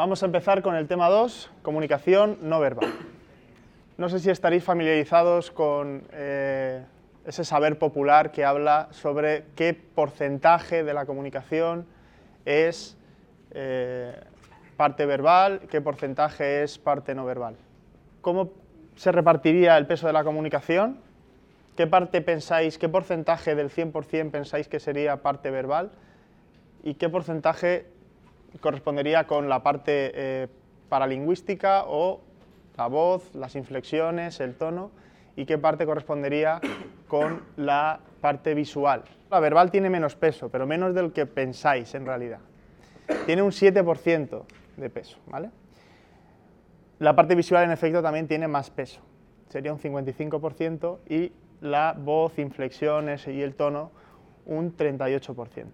Vamos a empezar con el tema 2, comunicación no verbal. No sé si estaréis familiarizados con eh, ese saber popular que habla sobre qué porcentaje de la comunicación es eh, parte verbal, qué porcentaje es parte no verbal. ¿Cómo se repartiría el peso de la comunicación? ¿Qué parte pensáis, qué porcentaje del 100% pensáis que sería parte verbal? ¿Y qué porcentaje correspondería con la parte eh, paralingüística o la voz, las inflexiones, el tono, y qué parte correspondería con la parte visual. La verbal tiene menos peso, pero menos del que pensáis en realidad. Tiene un 7% de peso, ¿vale? La parte visual en efecto también tiene más peso, sería un 55% y la voz, inflexiones y el tono un 38%.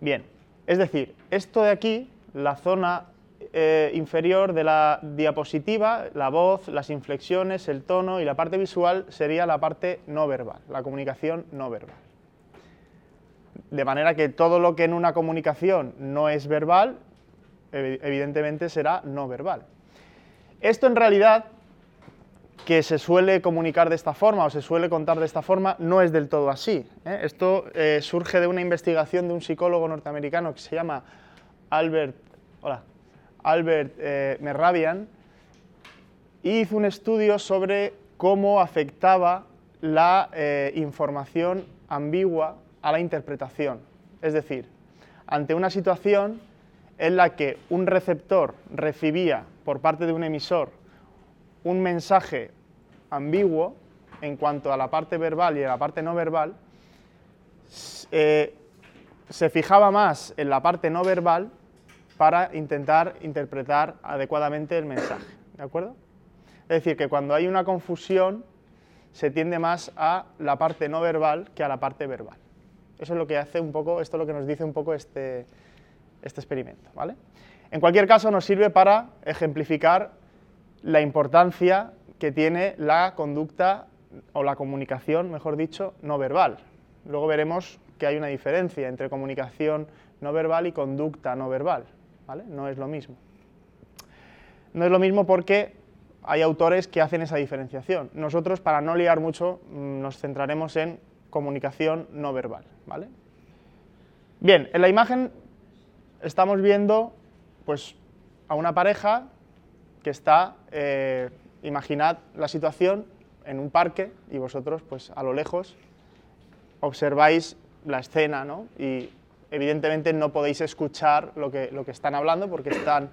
Bien, es decir, esto de aquí, la zona eh, inferior de la diapositiva, la voz, las inflexiones, el tono y la parte visual sería la parte no verbal, la comunicación no verbal. De manera que todo lo que en una comunicación no es verbal, evidentemente será no verbal. Esto en realidad que se suele comunicar de esta forma o se suele contar de esta forma no es del todo así. ¿eh? Esto eh, surge de una investigación de un psicólogo norteamericano que se llama Albert, hola, Albert eh, Merrabian y hizo un estudio sobre cómo afectaba la información ambigua a la interpretación. Es decir, ante una situación en la que un receptor recibía por parte de un emisor un mensaje ambiguo en cuanto a la parte verbal y a la parte no verbal, eh, se fijaba más en la parte no verbal para intentar interpretar adecuadamente el mensaje. ¿De acuerdo? Es decir, que cuando hay una confusión se tiende más a la parte no verbal que a la parte verbal. Eso es lo que hace un poco, esto es lo que nos dice un poco este, este experimento. ¿vale? En cualquier caso, nos sirve para ejemplificar la importancia que tiene la conducta o la comunicación, mejor dicho, no verbal. Luego veremos que hay una diferencia entre comunicación no verbal y conducta no verbal. ¿vale? No es lo mismo. No es lo mismo porque hay autores que hacen esa diferenciación. Nosotros, para no liar mucho, mm, nos centraremos en comunicación no verbal. ¿vale? Bien, en la imagen estamos viendo pues, a una pareja que está eh, imaginad la situación en un parque y vosotros, pues a lo lejos, observáis la escena, ¿no? Y evidentemente no podéis escuchar lo que, lo que están hablando porque están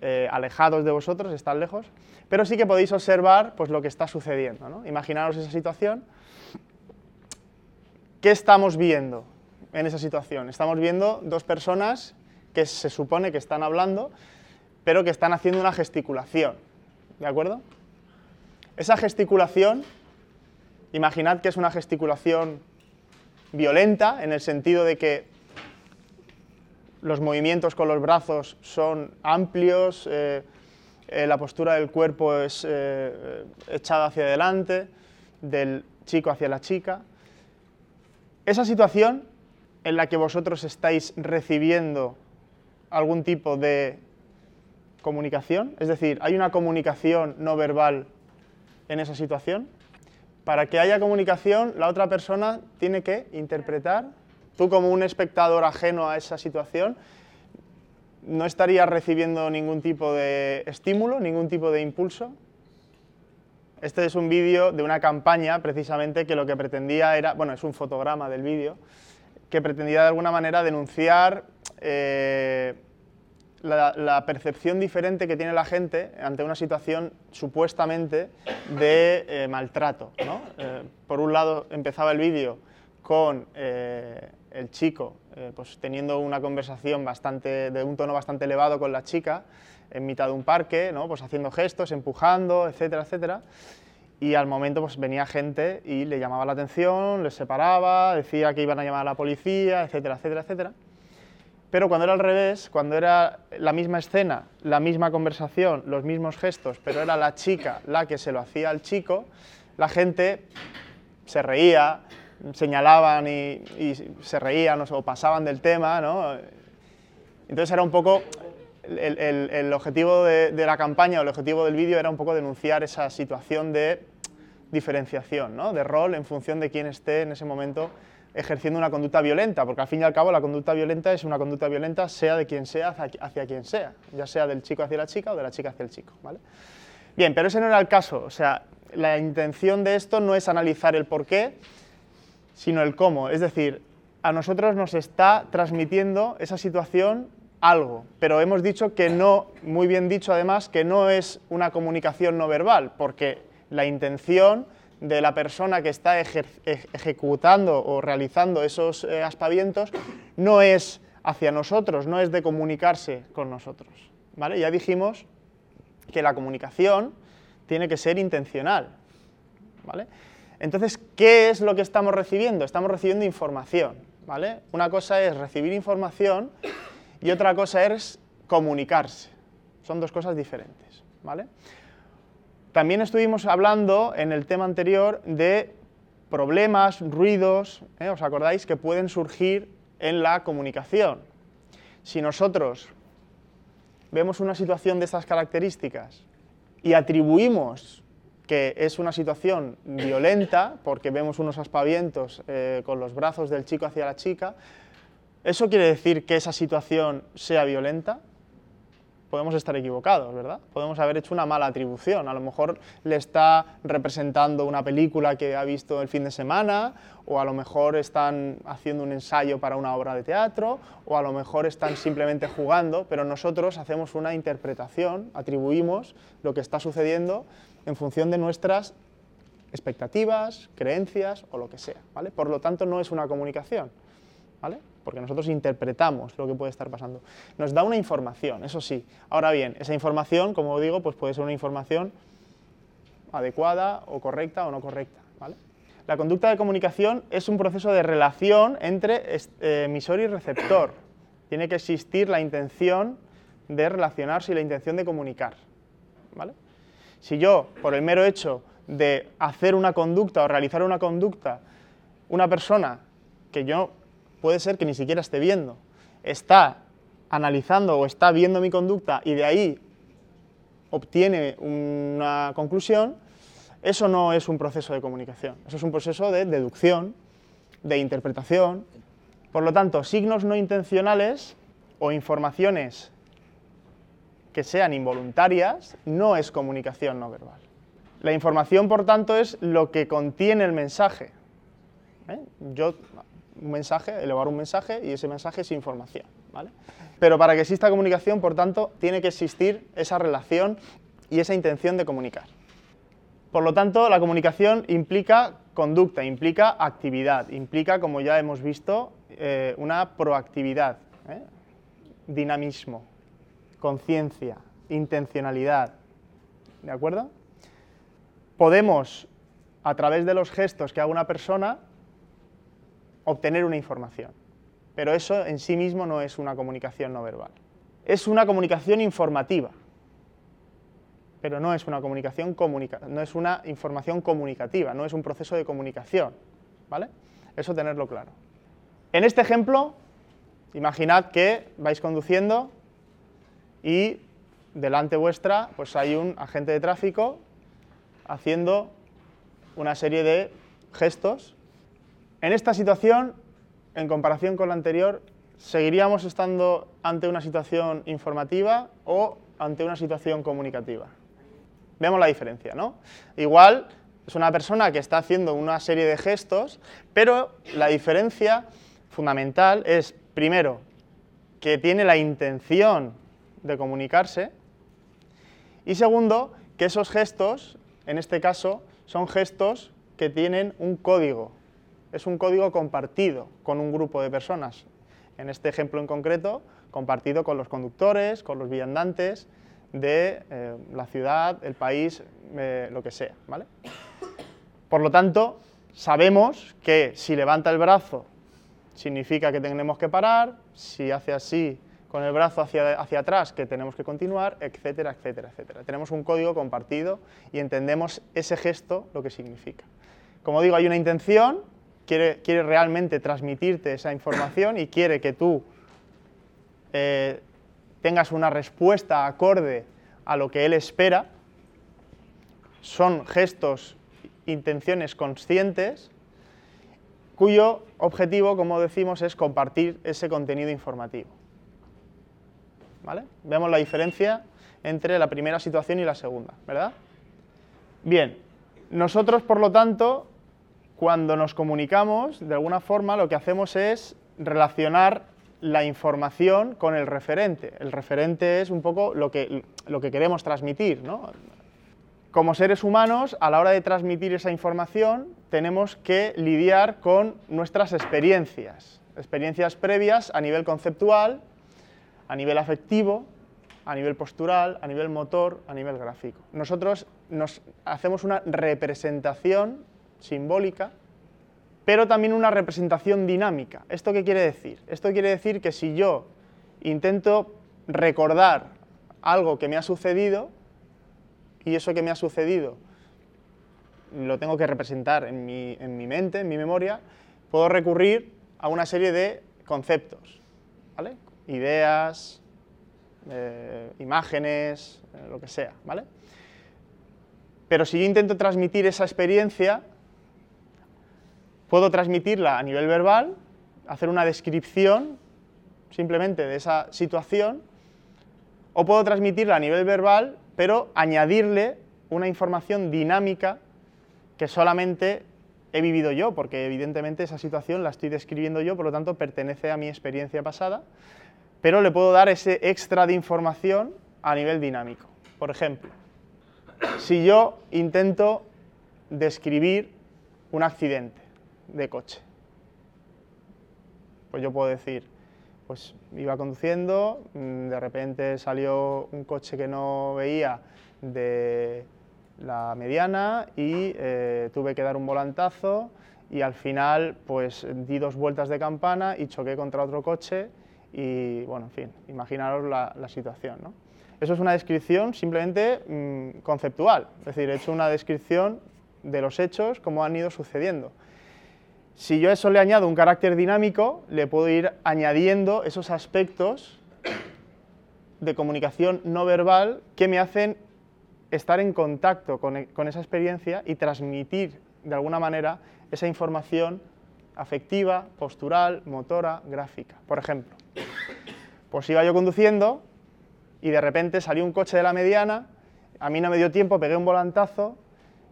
eh, alejados de vosotros, están lejos, pero sí que podéis observar pues, lo que está sucediendo, ¿no? Imaginaros esa situación. ¿Qué estamos viendo en esa situación? Estamos viendo dos personas que se supone que están hablando, pero que están haciendo una gesticulación, ¿de acuerdo? Esa gesticulación, imaginad que es una gesticulación violenta, en el sentido de que los movimientos con los brazos son amplios, eh, eh, la postura del cuerpo es eh, echada hacia adelante, del chico hacia la chica. Esa situación en la que vosotros estáis recibiendo algún tipo de comunicación, es decir, hay una comunicación no verbal en esa situación. Para que haya comunicación, la otra persona tiene que interpretar. Tú como un espectador ajeno a esa situación, no estarías recibiendo ningún tipo de estímulo, ningún tipo de impulso. Este es un vídeo de una campaña precisamente que lo que pretendía era, bueno, es un fotograma del vídeo, que pretendía de alguna manera denunciar eh, la, percepción diferente que tiene la gente ante una situación supuestamente de eh, maltrato. Eh, por un lado empezaba el vídeo con el chico pues, teniendo una conversación bastante, de un tono bastante elevado con la chica en mitad de un parque, ¿no? pues haciendo gestos, empujando, etcétera, etcétera. Y al momento pues, venía gente y le llamaba la atención, les separaba, decía que iban a llamar a la policía, etcétera, etcétera, etcétera. Pero cuando era al revés, cuando era la misma escena, la misma conversación, los mismos gestos, pero era la chica la que se lo hacía al chico, la gente se reía, señalaban y, se reían o pasaban del tema, ¿no? Entonces era un poco, el, objetivo de, de, la campaña o el objetivo del vídeo era un poco denunciar esa situación de diferenciación, ¿no? de rol en función de quién esté en ese momento ejerciendo una conducta violenta, porque al fin y al cabo la conducta violenta es una conducta violenta sea de quien sea hacia, quien sea, ya sea del chico hacia la chica o de la chica hacia el chico. ¿vale? Bien, pero ese no era el caso, o sea, la intención de esto no es analizar el por qué, sino el cómo, es decir, a nosotros nos está transmitiendo esa situación algo, pero hemos dicho que no, muy bien dicho además, que no es una comunicación no verbal, porque la intención de la persona que está ejecutando o realizando esos eh, aspavientos no es hacia nosotros, no es de comunicarse con nosotros. ¿vale? Ya dijimos que la comunicación tiene que ser intencional. ¿vale? Entonces, ¿qué es lo que estamos recibiendo? Estamos recibiendo información. ¿vale? Una cosa es recibir información y otra cosa es comunicarse. Son dos cosas diferentes. ¿vale? También estuvimos hablando en el tema anterior de problemas, ruidos, ¿eh? ¿os acordáis? Que pueden surgir en la comunicación. Si nosotros vemos una situación de estas características y atribuimos que es una situación violenta, porque vemos unos aspavientos eh, con los brazos del chico hacia la chica, ¿eso quiere decir que esa situación sea violenta? podemos estar equivocados, ¿verdad? Podemos haber hecho una mala atribución. A lo mejor le está representando una película que ha visto el fin de semana, o a lo mejor están haciendo un ensayo para una obra de teatro, o a lo mejor están simplemente jugando, pero nosotros hacemos una interpretación, atribuimos lo que está sucediendo en función de nuestras expectativas, creencias o lo que sea. Por lo tanto, no es una comunicación, ¿vale? Porque nosotros interpretamos lo que puede estar pasando. Nos da una información, eso sí. Ahora bien, esa información, como digo, pues puede ser una información adecuada o correcta o no correcta. La conducta de comunicación es un proceso de relación entre eh, emisor y receptor. Tiene que existir la intención de relacionarse y la intención de comunicar. Si yo, por el mero hecho de hacer una conducta o realizar una conducta, una persona que yo puede ser que ni siquiera esté viendo. Está analizando o está viendo mi conducta y de ahí obtiene una conclusión, eso no es un proceso de comunicación, eso es un proceso de deducción, de interpretación. Por lo tanto, signos no intencionales o informaciones que sean involuntarias no es comunicación no verbal. La información, por tanto, es lo que contiene el mensaje. ¿Eh? Yo un mensaje, elevar un mensaje y ese mensaje es información. ¿vale? Pero para que exista comunicación, por tanto, tiene que existir esa relación y esa intención de comunicar. Por lo tanto, la comunicación implica conducta, implica actividad, implica, como ya hemos visto, eh, una proactividad, ¿eh? dinamismo, conciencia, intencionalidad. ¿De acuerdo? Podemos, a través de los gestos que haga una persona, obtener una información. Pero eso en sí mismo no es una comunicación no verbal. Es una comunicación informativa, pero no es una comunicación comunica no es una información comunicativa, no es un proceso de comunicación, ¿vale? Eso tenerlo claro. En este ejemplo, imaginad que vais conduciendo y delante vuestra pues hay un agente de tráfico haciendo una serie de gestos en esta situación, en comparación con la anterior, ¿seguiríamos estando ante una situación informativa o ante una situación comunicativa? Vemos la diferencia, ¿no? Igual es una persona que está haciendo una serie de gestos, pero la diferencia fundamental es, primero, que tiene la intención de comunicarse y segundo, que esos gestos, en este caso, son gestos que tienen un código, es un código compartido con un grupo de personas. En este ejemplo en concreto, compartido con los conductores, con los viandantes de eh, la ciudad, el país, eh, lo que sea. ¿vale? Por lo tanto, sabemos que si levanta el brazo significa que tenemos que parar, si hace así con el brazo hacia, hacia atrás, que tenemos que continuar, etcétera, etcétera, etcétera. Tenemos un código compartido y entendemos ese gesto lo que significa. Como digo, hay una intención, quiere, realmente transmitirte esa información y quiere que tú eh, tengas una respuesta acorde a lo que él espera. Son gestos, intenciones conscientes, cuyo objetivo, como decimos, es compartir ese contenido informativo. Vemos la diferencia entre la primera situación y la segunda, ¿verdad? Bien, nosotros, por lo tanto, cuando nos comunicamos, de alguna forma lo que hacemos es relacionar la información con el referente. El referente es un poco lo que, lo que queremos transmitir. ¿no? Como seres humanos, a la hora de transmitir esa información, tenemos que lidiar con nuestras experiencias, experiencias previas a nivel conceptual, a nivel afectivo, a nivel postural, a nivel motor, a nivel gráfico. Nosotros nos hacemos una representación simbólica, pero también una representación dinámica. ¿Esto qué quiere decir? Esto quiere decir que si yo intento recordar algo que me ha sucedido, y eso que me ha sucedido lo tengo que representar en mi, en mi mente, en mi memoria, puedo recurrir a una serie de conceptos, ¿vale? ideas, eh, imágenes, eh, lo que sea, ¿vale? Pero si yo intento transmitir esa experiencia, puedo transmitirla a nivel verbal, hacer una descripción simplemente de esa situación, o puedo transmitirla a nivel verbal, pero añadirle una información dinámica que solamente he vivido yo, porque evidentemente esa situación la estoy describiendo yo, por lo tanto pertenece a mi experiencia pasada, pero le puedo dar ese extra de información a nivel dinámico. Por ejemplo, si yo intento describir un accidente de coche, pues yo puedo decir, pues iba conduciendo, mm, de repente salió un coche que no veía de la mediana y eh, tuve que dar un volantazo y al final pues di dos vueltas de campana y choqué contra otro coche y bueno, en fin, imaginaros la, situación. ¿no? Eso es una descripción simplemente mm, conceptual, es decir, he hecho una descripción de los hechos como han ido sucediendo. Si yo a eso le añado un carácter dinámico, le puedo ir añadiendo esos aspectos de comunicación no verbal que me hacen estar en contacto con, con esa experiencia y transmitir de alguna manera esa información afectiva, postural, motora, gráfica. Por ejemplo, pues iba yo conduciendo y de repente salió un coche de la mediana, a mí no me dio tiempo, pegué un volantazo,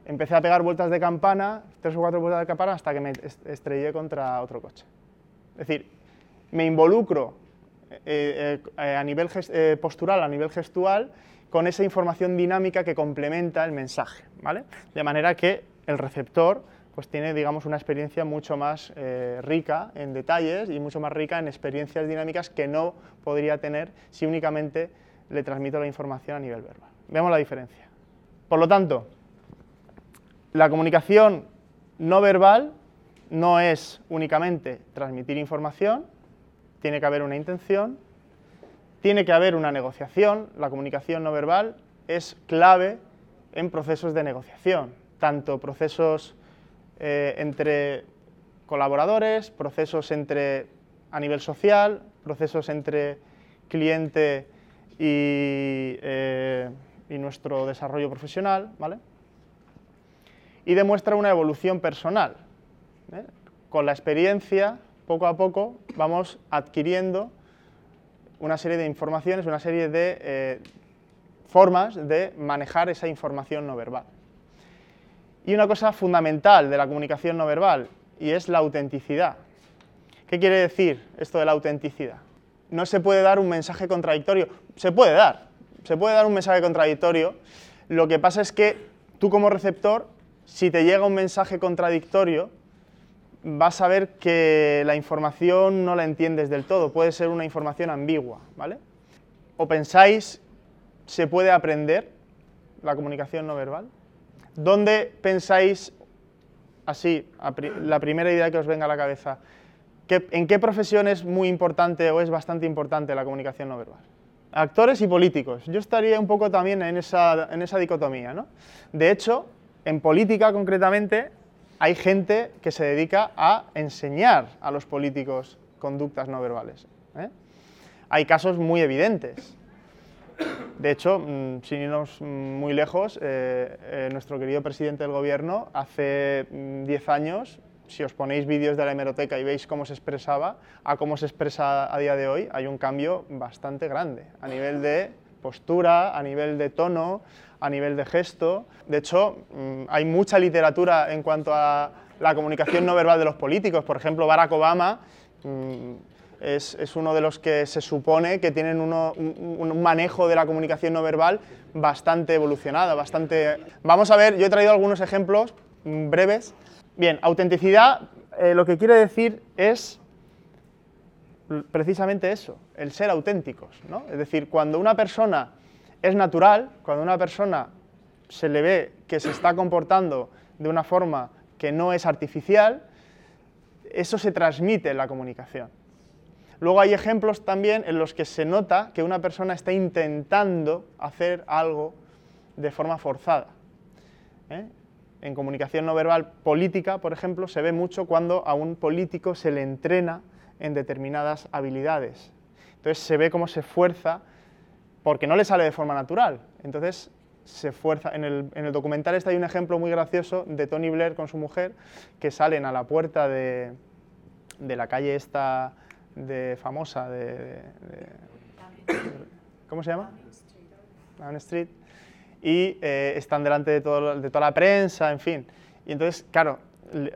empecé a pegar vueltas de campana, tres o cuatro vueltas de campana, hasta que me estrellé contra otro coche. Es decir, me involucro eh, eh, a nivel eh, postural, a nivel gestual, con esa información dinámica que complementa el mensaje, ¿vale? De manera que el receptor pues tiene, digamos, una experiencia mucho más eh, rica en detalles y mucho más rica en experiencias dinámicas que no podría tener si únicamente le transmito la información a nivel verbal. Vemos la diferencia. Por lo tanto, la comunicación no verbal no es únicamente transmitir información, tiene que haber una intención, tiene que haber una negociación, la comunicación no verbal es clave en procesos de negociación, tanto procesos eh, entre colaboradores, procesos entre, a nivel social, procesos entre cliente y, eh, y nuestro desarrollo profesional, ¿vale? Y demuestra una evolución personal. ¿eh? Con la experiencia, poco a poco, vamos adquiriendo una serie de informaciones, una serie de formas de manejar esa información no verbal y una cosa fundamental de la comunicación no verbal, y es la autenticidad. ¿Qué quiere decir esto de la autenticidad? No se puede dar un mensaje contradictorio. Se puede dar, se puede dar un mensaje contradictorio. Lo que pasa es que tú como receptor, si te llega un mensaje contradictorio, vas a ver que la información no la entiendes del todo, puede ser una información ambigua, ¿vale? ¿O pensáis se puede aprender la comunicación no verbal? ¿Dónde pensáis, así, la primera idea que os venga a la cabeza, ¿En qué profesión es muy importante o es bastante importante la comunicación no verbal? Actores y políticos. Yo estaría un poco también en esa, en esa dicotomía. ¿no? De hecho, en política concretamente, hay gente que se dedica a enseñar a los políticos conductas no verbales. ¿eh? Hay casos muy evidentes. De hecho, mm, sin irnos muy lejos, eh, eh, nuestro querido presidente del gobierno hace 10 mm, años si os ponéis vídeos de la hemeroteca y veis cómo se expresaba a cómo se expresa a día de hoy, hay un cambio bastante grande a nivel de postura, a nivel de tono, a nivel de gesto. De hecho, mm, hay mucha literatura en cuanto a la comunicación no verbal de los políticos. Por ejemplo, Barack Obama mm, es, uno de los que se supone que tienen un, manejo de la comunicación no verbal bastante evolucionado, bastante... Vamos a ver, yo he traído algunos ejemplos breves Bien, autenticidad eh, lo que quiere decir es precisamente eso, el ser auténticos. ¿no? Es decir, cuando una persona es natural, cuando una persona se le ve que se está comportando de una forma que no es artificial, eso se transmite en la comunicación. Luego hay ejemplos también en los que se nota que una persona está intentando hacer algo de forma forzada. ¿eh? en comunicación no verbal política, por ejemplo, se ve mucho cuando a un político se le entrena en determinadas habilidades. Entonces se ve cómo se fuerza porque no le sale de forma natural. Entonces se fuerza. En el, documental este hay un ejemplo muy gracioso de Tony Blair con su mujer que salen a la puerta de, la calle esta de famosa de, ¿cómo se llama? Down Street y eh, están delante de, de, toda la prensa, en fin. Y entonces, claro,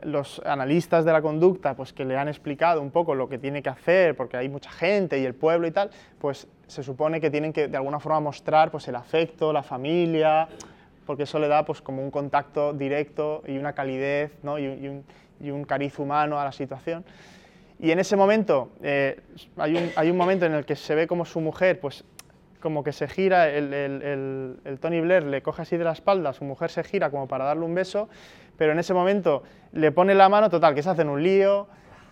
los analistas de la conducta, pues que le han explicado un poco lo que tiene que hacer, porque hay mucha gente y el pueblo y tal, pues se supone que tienen que de alguna forma mostrar pues el afecto, la familia, porque eso le da pues como un contacto directo y una calidez ¿no? y, un, cariz humano a la situación. Y en ese momento, eh, hay, un, hay, un, momento en el que se ve como su mujer pues como que se gira, el, Tony Blair le coge así de la espalda, su mujer se gira como para darle un beso, pero en ese momento le pone la mano, total, que se hacen un lío,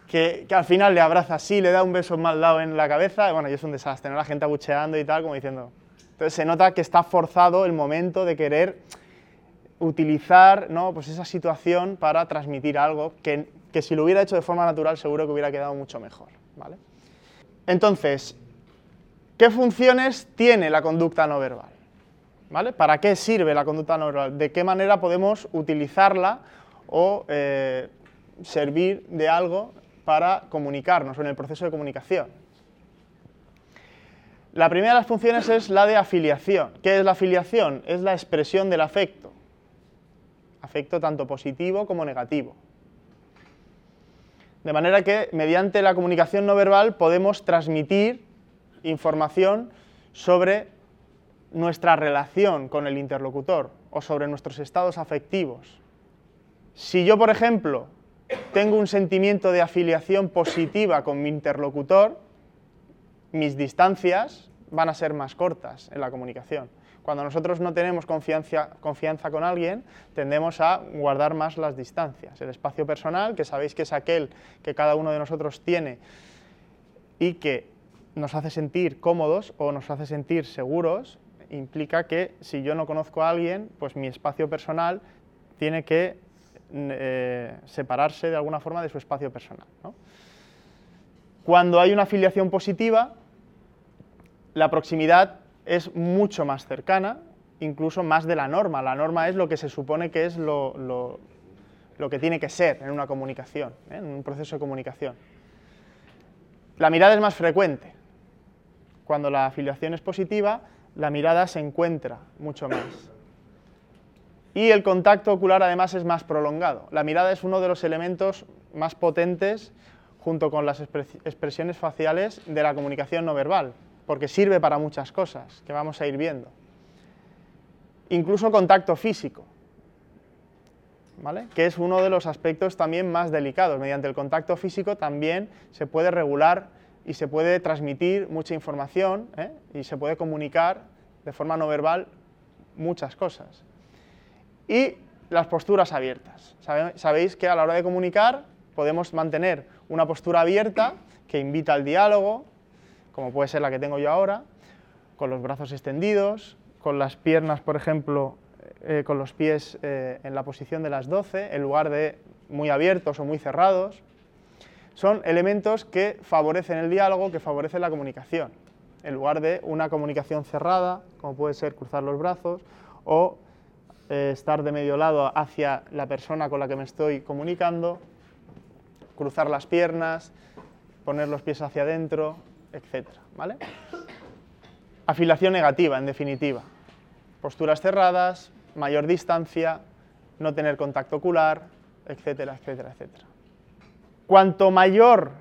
que, al final le abraza así, le da un beso mal dado en la cabeza, y bueno, y es un desastre, ¿no? la gente abucheando y tal, como diciendo... Entonces se nota que está forzado el momento de querer utilizar ¿no? pues esa situación para transmitir algo que, que si lo hubiera hecho de forma natural seguro que hubiera quedado mucho mejor. ¿vale? Entonces, ¿Qué funciones tiene la conducta no verbal? ¿Para qué sirve la conducta no verbal? ¿De qué manera podemos utilizarla o eh, servir de algo para comunicarnos o en el proceso de comunicación? La primera de las funciones es la de afiliación. ¿Qué es la afiliación? Es la expresión del afecto. Afecto tanto positivo como negativo. De manera que mediante la comunicación no verbal podemos transmitir información sobre nuestra relación con el interlocutor o sobre nuestros estados afectivos. Si yo, por ejemplo, tengo un sentimiento de afiliación positiva con mi interlocutor, mis distancias van a ser más cortas en la comunicación. Cuando nosotros no tenemos confianza, con alguien, tendemos a guardar más las distancias. El espacio personal, que sabéis que es aquel que cada uno de nosotros tiene y que nos hace sentir cómodos o nos hace sentir seguros, implica que si yo no conozco a alguien, pues mi espacio personal tiene que eh, separarse de alguna forma de su espacio personal. Cuando hay una afiliación positiva, la proximidad es mucho más cercana, incluso más de la norma. La norma es lo que se supone que es lo, lo, que tiene que ser en una comunicación, ¿eh? en un proceso de comunicación. La mirada es más frecuente, cuando la afiliación es positiva, la mirada se encuentra mucho más. Y el contacto ocular además es más prolongado. La mirada es uno de los elementos más potentes junto con las expresiones faciales de la comunicación no verbal, porque sirve para muchas cosas que vamos a ir viendo. Incluso contacto físico, ¿vale? que es uno de los aspectos también más delicados. Mediante el contacto físico también se puede regular y se puede transmitir mucha información ¿eh? y se puede comunicar de forma no verbal muchas cosas. Y las posturas abiertas. Sabéis que a la hora de comunicar podemos mantener una postura abierta que invita al diálogo, como puede ser la que tengo yo ahora, con los brazos extendidos, con las piernas, por ejemplo, eh, con los pies eh, en la posición de las 12, en lugar de muy abiertos o muy cerrados. Son elementos que favorecen el diálogo, que favorecen la comunicación, en lugar de una comunicación cerrada, como puede ser cruzar los brazos o eh, estar de medio lado hacia la persona con la que me estoy comunicando, cruzar las piernas, poner los pies hacia adentro, etc. ¿vale? Afiliación negativa, en definitiva. Posturas cerradas, mayor distancia, no tener contacto ocular, etcétera, etcétera, etcétera. Cuanto mayor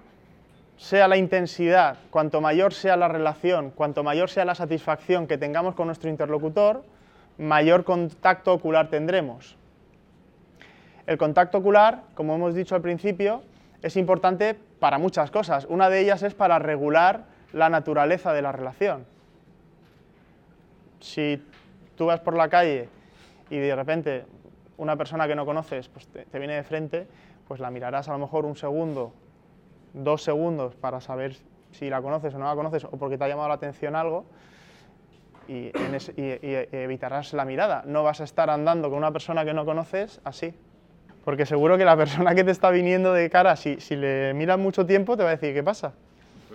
sea la intensidad, cuanto mayor sea la relación, cuanto mayor sea la satisfacción que tengamos con nuestro interlocutor, mayor contacto ocular tendremos. El contacto ocular, como hemos dicho al principio, es importante para muchas cosas. Una de ellas es para regular la naturaleza de la relación. Si tú vas por la calle y de repente una persona que no conoces pues te, viene de frente, pues la mirarás a lo mejor un segundo, dos segundos para saber si la conoces o no la conoces o porque te ha llamado la atención algo y, evitarás la mirada. No vas a estar andando con una persona que no conoces así. Porque seguro que la persona que te está viniendo de cara, si, si le miras mucho tiempo, te va a decir, ¿qué pasa?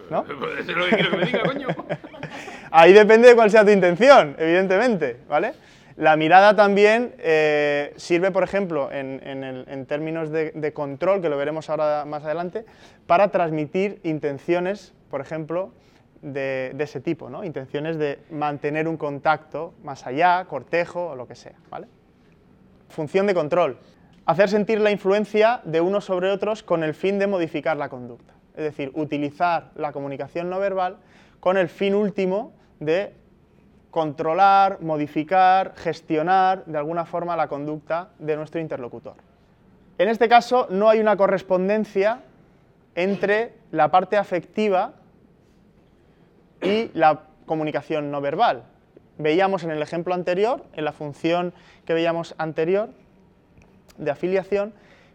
¿No? Pues lo que quiero que me diga, coño. Ahí depende de cuál sea tu intención, evidentemente, ¿vale? La mirada también eh, sirve, por ejemplo, en, términos de, control, que lo veremos ahora más adelante, para transmitir intenciones, por ejemplo, de, ese tipo, ¿no? intenciones de mantener un contacto más allá, cortejo o lo que sea. Función de control. Hacer sentir la influencia de unos sobre otros con el fin de modificar la conducta. Es decir, utilizar la comunicación no verbal con el fin último de controlar, modificar, gestionar de alguna forma la conducta de nuestro interlocutor. En este caso no hay una correspondencia entre la parte afectiva y la comunicación no verbal. Veíamos en el ejemplo anterior, en la función que veíamos anterior de afiliación,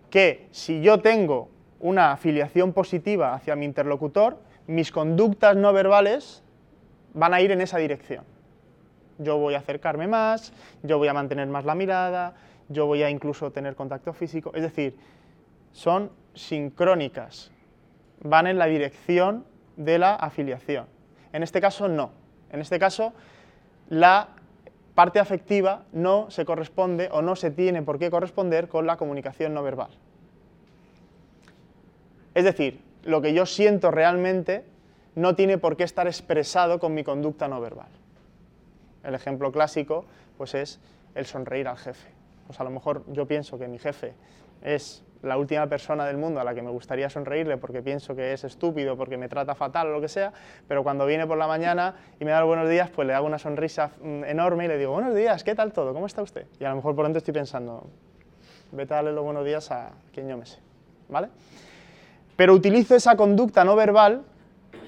que si yo tengo una afiliación positiva hacia mi interlocutor, mis conductas no verbales van a ir en esa dirección yo voy a acercarme más, yo voy a mantener más la mirada, yo voy a incluso tener contacto físico. Es decir, son sincrónicas, van en la dirección de la afiliación. En este caso no. En este caso la parte afectiva no se corresponde o no se tiene por qué corresponder con la comunicación no verbal. Es decir, lo que yo siento realmente no tiene por qué estar expresado con mi conducta no verbal. El ejemplo clásico pues es el sonreír al jefe. Pues a lo mejor yo pienso que mi jefe es la última persona del mundo a la que me gustaría sonreírle porque pienso que es estúpido, porque me trata fatal o lo que sea, pero cuando viene por la mañana y me da los buenos días, pues le hago una sonrisa mm, enorme y le digo, buenos días, ¿qué tal todo? ¿Cómo está usted? Y a lo mejor por dentro estoy pensando, vete a darle los buenos días a quien yo me sé, ¿vale? Pero utilizo esa conducta no verbal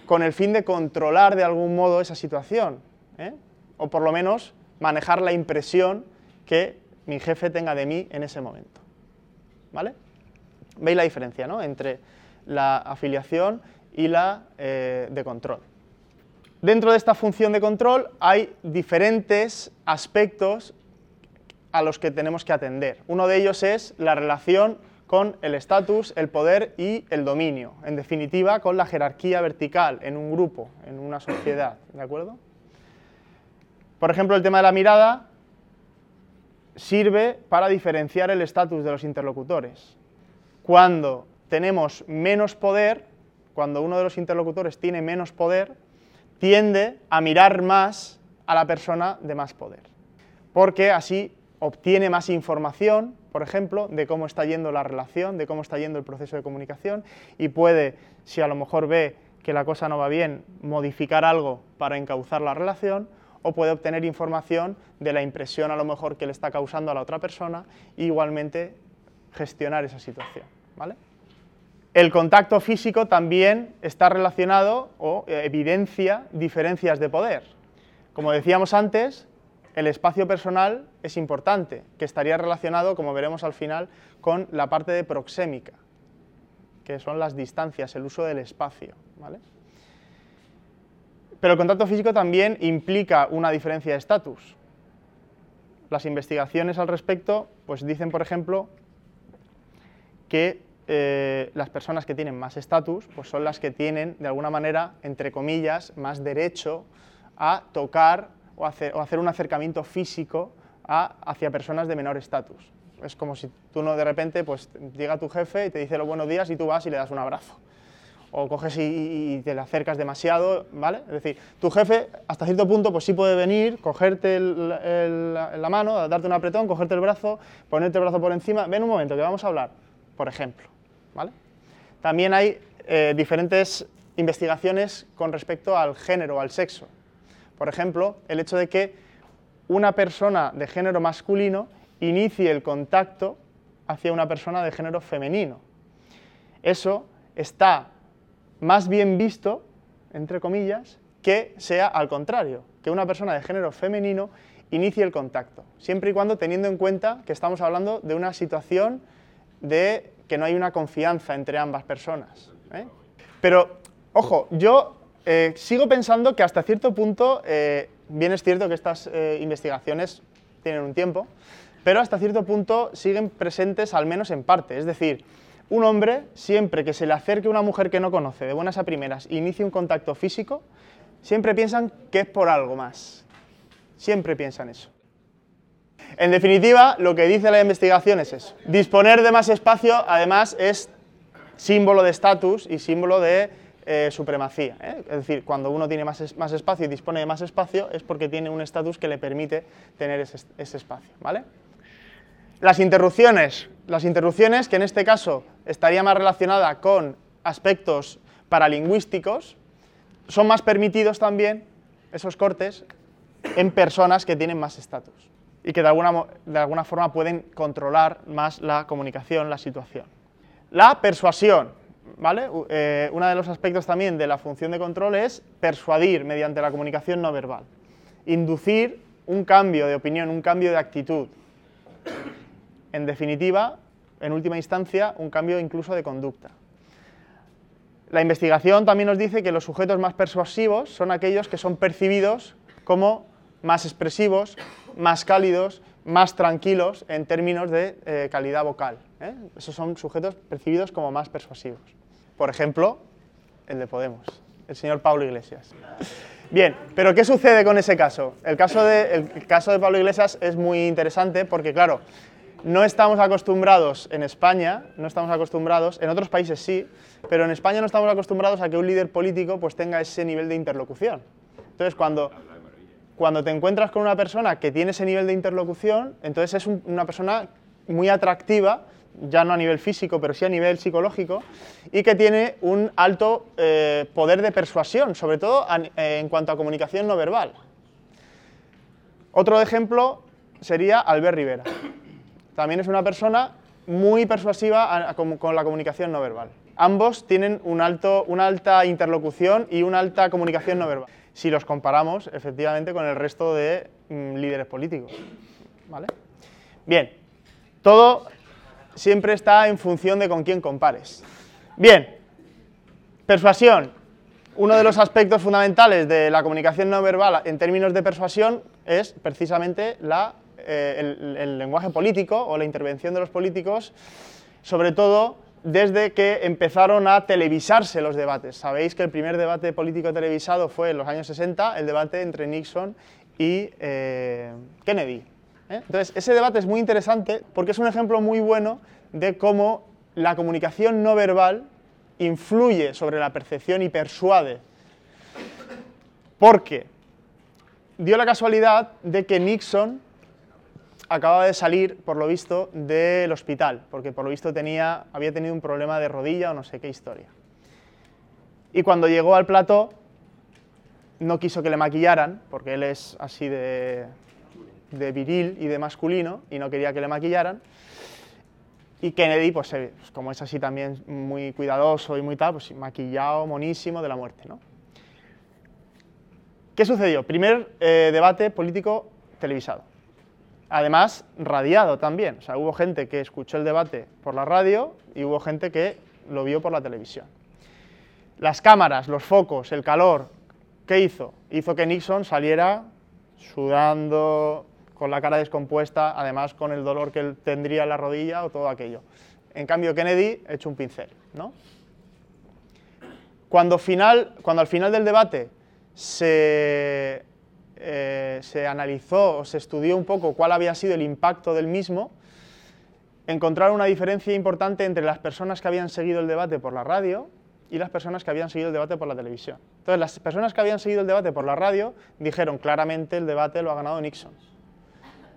con el fin de controlar de algún modo esa situación. ¿eh? O por lo menos manejar la impresión que mi jefe tenga de mí en ese momento. ¿Vale? ¿Veis la diferencia ¿no? entre la afiliación y la eh, de control? Dentro de esta función de control hay diferentes aspectos a los que tenemos que atender. Uno de ellos es la relación con el estatus, el poder y el dominio. En definitiva, con la jerarquía vertical en un grupo, en una sociedad. ¿De acuerdo? Por ejemplo, el tema de la mirada sirve para diferenciar el estatus de los interlocutores. Cuando tenemos menos poder, cuando uno de los interlocutores tiene menos poder, tiende a mirar más a la persona de más poder. Porque así obtiene más información, por ejemplo, de cómo está yendo la relación, de cómo está yendo el proceso de comunicación y puede, si a lo mejor ve que la cosa no va bien, modificar algo para encauzar la relación o puede obtener información de la impresión a lo mejor que le está causando a la otra persona e igualmente gestionar esa situación. ¿vale? El contacto físico también está relacionado o evidencia diferencias de poder. Como decíamos antes, el espacio personal es importante, que estaría relacionado, como veremos al final, con la parte de proxémica. que son las distancias, el uso del espacio. ¿vale? Pero el contacto físico también implica una diferencia de estatus. Las investigaciones al respecto pues dicen, por ejemplo, que eh, las personas que tienen más estatus pues son las que tienen, de alguna manera, entre comillas, más derecho a tocar o hacer, un acercamiento físico hacia personas de menor estatus. Es como si tú no de repente, pues llega tu jefe y te dice los buenos días y tú vas y le das un abrazo. O coges y, te le acercas demasiado, ¿vale? Es decir, tu jefe hasta cierto punto pues sí puede venir, cogerte la mano, darte un apretón, cogerte el brazo, ponerte el brazo por encima. Ven un momento que vamos a hablar, por ejemplo, ¿vale? También hay eh, diferentes investigaciones con respecto al género, al sexo. Por ejemplo, el hecho de que una persona de género masculino inicie el contacto hacia una persona de género femenino. Eso está más bien visto, entre comillas, que sea al contrario, que una persona de género femenino inicie el contacto, siempre y cuando teniendo en cuenta que estamos hablando de una situación de que no hay una confianza entre ambas personas. ¿eh? Pero, ojo, yo eh, sigo pensando que hasta cierto punto, eh, bien es cierto que estas investigaciones tienen un tiempo, pero hasta cierto punto siguen presentes al menos en parte. Es decir, un hombre, siempre que se le acerque una mujer que no conoce, de buenas a primeras, e inicie un contacto físico, siempre piensan que es por algo más. Siempre piensan eso. En definitiva, lo que dice la investigación es eso. Disponer de más espacio, además, es símbolo de estatus y símbolo de eh, supremacía. ¿eh? Es decir, cuando uno tiene más, más, espacio y dispone de más espacio, es porque tiene un estatus que le permite tener ese, ese espacio. ¿vale? Las interrupciones, las interrupciones que en este caso estaría más relacionada con aspectos paralingüísticos, son más permitidos también, esos cortes, en personas que tienen más estatus y que de alguna, de alguna forma pueden controlar más la comunicación, la situación. La persuasión, ¿vale? Eh, uno de los aspectos también de la función de control es persuadir mediante la comunicación no verbal, inducir un cambio de opinión, un cambio de actitud, en definitiva, en última instancia, un cambio incluso de conducta. La investigación también nos dice que los sujetos más persuasivos son aquellos que son percibidos como más expresivos, más cálidos, más tranquilos en términos de eh, calidad vocal. ¿eh? Esos son sujetos percibidos como más persuasivos. Por ejemplo, el de Podemos, el señor Pablo Iglesias. Bien, pero ¿qué sucede con ese caso? El caso de, el caso de Pablo Iglesias es muy interesante porque, claro, no estamos acostumbrados en España, no estamos acostumbrados, en otros países sí, pero en España no estamos acostumbrados a que un líder político pues tenga ese nivel de interlocución. Entonces, cuando, cuando te encuentras con una persona que tiene ese nivel de interlocución, entonces es una persona muy atractiva, ya no a nivel físico, pero sí a nivel psicológico, y que tiene un alto eh, poder de persuasión, sobre todo eh, en cuanto a comunicación no verbal. Otro ejemplo sería Albert Rivera también es una persona muy persuasiva con la comunicación no verbal. Ambos tienen una alta interlocución y una alta comunicación no verbal, si los comparamos efectivamente con el resto de mm, líderes políticos. ¿Vale? Bien, todo siempre está en función de con quién compares. Bien, persuasión. Uno de los aspectos fundamentales de la comunicación no verbal en términos de persuasión es precisamente la eh, el, lenguaje político o la intervención de los políticos, sobre todo desde que empezaron a televisarse los debates. Sabéis que el primer debate político televisado fue en los años 60, el debate entre Nixon y eh, Kennedy. ¿eh? Entonces, ese debate es muy interesante porque es un ejemplo muy bueno de cómo la comunicación no verbal influye sobre la percepción y persuade. Porque dio la casualidad de que Nixon acababa de salir, por lo visto, del hospital, porque por lo visto tenía, había tenido un problema de rodilla o no sé qué historia. Y cuando llegó al plató, no quiso que le maquillaran, porque él es así de, viril y de masculino, y no quería que le maquillaran. Y Kennedy, pues, pues, como es así también muy cuidadoso y muy tal, pues maquillado, monísimo de la muerte, ¿no? ¿Qué sucedió? Primer eh, debate político televisado además radiado también. O sea, hubo gente que escuchó el debate por la radio y hubo gente que lo vio por la televisión. Las cámaras, los focos, el calor, ¿qué hizo? Hizo que Nixon saliera sudando, con la cara descompuesta, además con el dolor que él tendría en la rodilla o todo aquello. En cambio, Kennedy hecho un pincel. ¿no? Cuando, final, cuando al final del debate se, eh, se analizó o se estudió un poco cuál había sido el impacto del mismo, encontraron una diferencia importante entre las personas que habían seguido el debate por la radio y las personas que habían seguido el debate por la televisión. Entonces, las personas que habían seguido el debate por la radio dijeron claramente el debate lo ha ganado Nixon.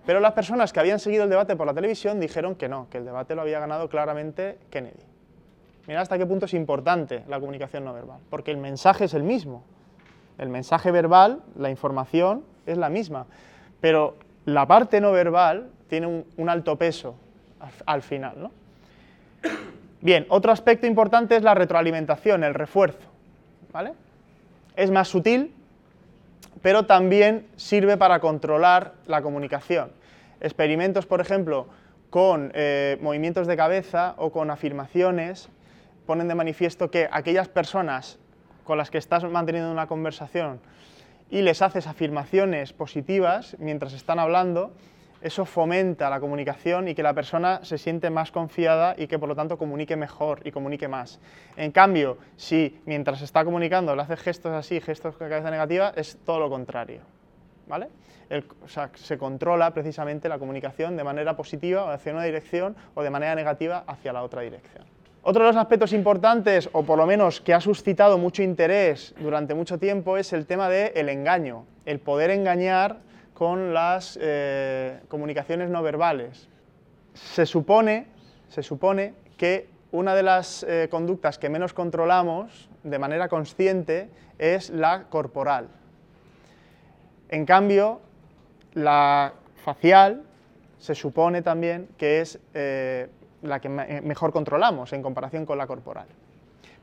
Pero las personas que habían seguido el debate por la televisión dijeron que no, que el debate lo había ganado claramente Kennedy. Mira hasta qué punto es importante la comunicación no verbal, porque el mensaje es el mismo. El mensaje verbal, la información, es la misma, pero la parte no verbal tiene un, alto peso al, final. ¿no? Bien, otro aspecto importante es la retroalimentación, el refuerzo. ¿vale? Es más sutil, pero también sirve para controlar la comunicación. Experimentos, por ejemplo, con eh, movimientos de cabeza o con afirmaciones ponen de manifiesto que aquellas personas con las que estás manteniendo una conversación y les haces afirmaciones positivas mientras están hablando, eso fomenta la comunicación y que la persona se siente más confiada y que por lo tanto comunique mejor y comunique más. En cambio, si mientras está comunicando le hace gestos así, gestos con cabeza negativa, es todo lo contrario. ¿Vale? o sea, se controla precisamente la comunicación de manera positiva hacia una dirección o de manera negativa hacia la otra dirección. Otro de los aspectos importantes, o por lo menos que ha suscitado mucho interés durante mucho tiempo, es el tema del engaño, el poder engañar con las eh, comunicaciones no verbales. Se supone, se supone que una de las eh, conductas que menos controlamos de manera consciente es la corporal. En cambio, la facial se supone también que es eh, la que mejor controlamos en comparación con la corporal.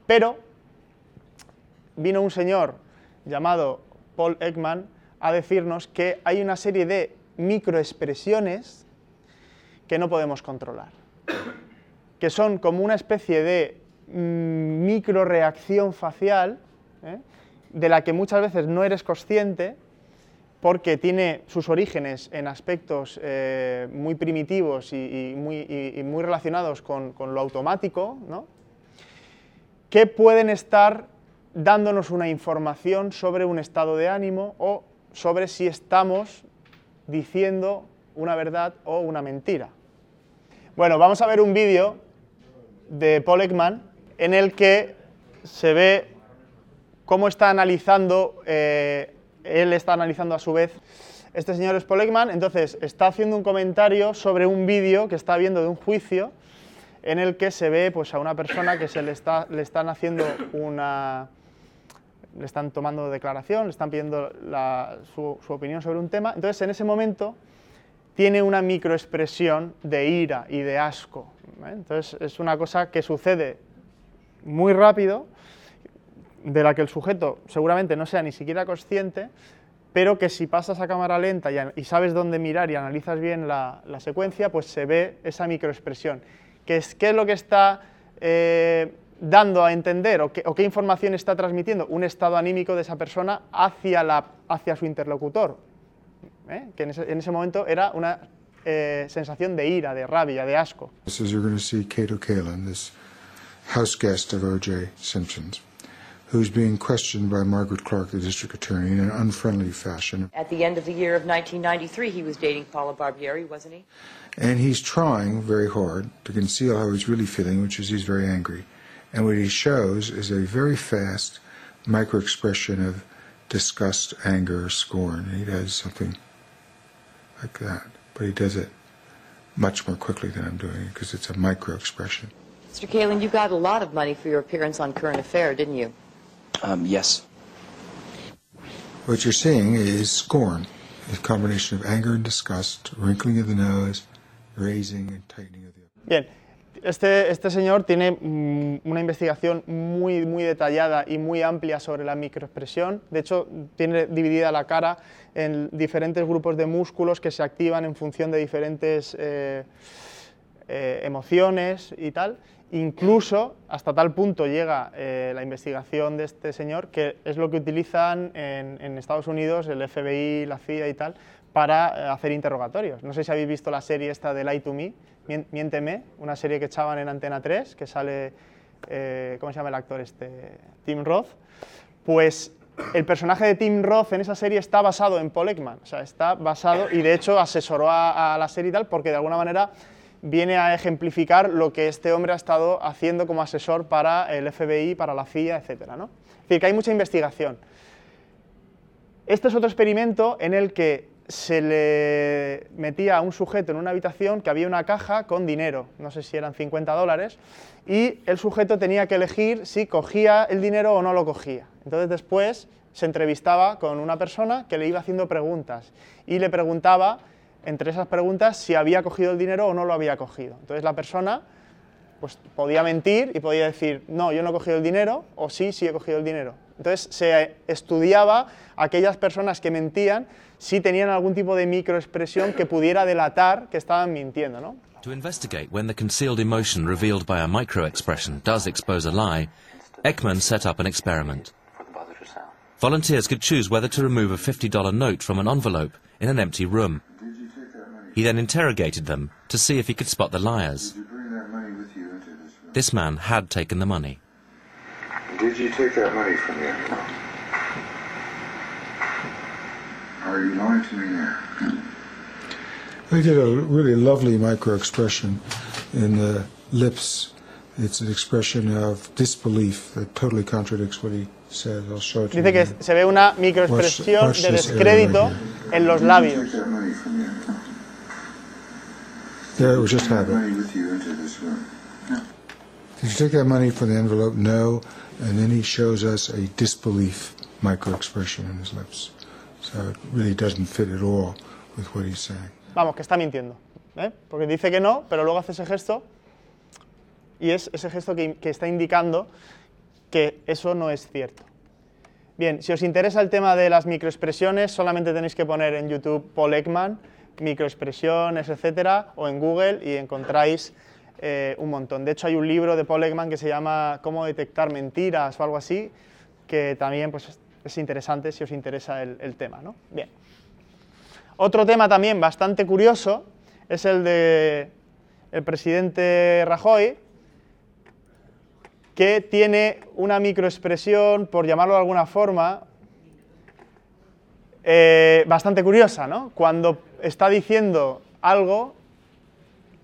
Pero vino un señor llamado Paul Ekman a decirnos que hay una serie de microexpresiones que no podemos controlar, que son como una especie de mm, microreacción facial ¿eh? de la que muchas veces no eres consciente porque tiene sus orígenes en aspectos eh, muy primitivos y, muy, relacionados con, lo automático, ¿no? que pueden estar dándonos una información sobre un estado de ánimo o sobre si estamos diciendo una verdad o una mentira. Bueno, vamos a ver un vídeo de Paul Ekman en el que se ve cómo está analizando, eh, él está analizando a su vez, este señor es Paul Ekman, entonces está haciendo un comentario sobre un vídeo que está viendo de un juicio en el que se ve pues, a una persona que se le, está, le están haciendo una, le están tomando declaración, le están pidiendo su, opinión sobre un tema. Entonces, en ese momento, tiene una microexpresión de ira y de asco. Entonces, es una cosa que sucede muy rápido, de la que el sujeto seguramente no sea ni siquiera consciente, pero que si pasas a cámara lenta y, sabes dónde mirar y analizas bien la, secuencia, pues se ve esa microexpresión. ¿Qué es, qué es lo que está eh, dando a entender o qué, información está transmitiendo un estado anímico de esa persona hacia, la, hacia su interlocutor, ¿eh? que en ese, momento era una eh, sensación de ira, de rabia, de asco. This is you're going to see Cato Kalin, this house guest of O.J. Simpson's, who's being questioned by Margaret Clark, the district attorney, in an unfriendly fashion. At the end of the year of 1993, he was dating Paula Barbieri, wasn't he? And he's trying very hard to conceal how he's really feeling, which is he's very angry. And what he shows is a very fast micro expression of disgust, anger, scorn. He does something like that. But he does it much more quickly than I'm doing it because it's a micro expression. Mr. Kalin, you got a lot of money for your appearance on Current Affair, didn't you? Um, yes. What you're seeing is scorn, a combination of anger and disgust, wrinkling of the nose, raising and tightening of the. Bien. Este, este, señor tiene mm, una investigación muy, muy detallada y muy amplia sobre la microexpresión. De hecho, tiene dividida la cara en diferentes grupos de músculos que se activan en función de diferentes, eh, eh, emociones y tal. Incluso hasta tal punto llega eh, la investigación de este señor que es lo que utilizan en, Estados Unidos el FBI, la CIA y tal para eh, hacer interrogatorios. No sé si habéis visto la serie esta de Lie to Me, Miénteme, una serie que echaban en Antena 3, que sale, eh, ¿cómo se llama el actor este? Tim Roth. Pues el personaje de Tim Roth en esa serie está basado en Paul Ekman, o sea, está basado y de hecho asesoró a, a la serie y tal porque de alguna manera viene a ejemplificar lo que este hombre ha estado haciendo como asesor para el FBI, para la CIA, etcétera, ¿no? Es decir, que hay mucha investigación. Este es otro experimento en el que se le metía a un sujeto en una habitación que había una caja con dinero, no sé si eran 50 dólares, y el sujeto tenía que elegir si cogía el dinero o no lo cogía. Entonces después se entrevistaba con una persona que le iba haciendo preguntas y le preguntaba, entre esas preguntas, si había cogido el dinero o no lo había cogido. Entonces la persona pues podía mentir y podía decir, no, yo no he cogido el dinero, o sí, sí he cogido el dinero. Entonces se estudiaba aquellas personas que mentían si tenían algún tipo de microexpresión que pudiera delatar que estaban mintiendo, ¿no? To investigate when the concealed emotion revealed by a micro-expression does expose a lie, Ekman set up an experiment. Volunteers could choose whether to remove a $50 note from an envelope in an empty room. He then interrogated them to see if he could spot the liars. you bring that money with you into this room? This man had taken the money. Did you take that money from the account? Are you lying to me now? They did a really lovely micro expression in the lips. It's an expression of disbelief that totally contradicts what he says. I'll show it to Dice you. que se ve una microexpresión Watch- watch de descrédito right en los Did you labios. Take that money from the account? Yeah, it was just habit. Money with you into this room. Did you take that money from the envelope? No. And then he shows us a disbelief micro expression in his lips. So it really doesn't fit at all with what he's saying. Vamos, que está mintiendo. ¿eh? Porque dice que no, pero luego hace ese gesto y es ese gesto que, que está indicando que eso no es cierto. Bien, si os interesa el tema de las microexpresiones, solamente tenéis que poner en YouTube Paul Ekman, microexpresiones, etcétera, o en Google y encontráis eh, un montón. De hecho, hay un libro de Paul Ekman que se llama Cómo detectar mentiras o algo así, que también pues, es- es interesante si os interesa el, el tema. ¿no? Bien. Otro tema también bastante curioso es el de el presidente Rajoy, que tiene una microexpresión, por llamarlo de alguna forma, eh, bastante curiosa, ¿no? Cuando está diciendo algo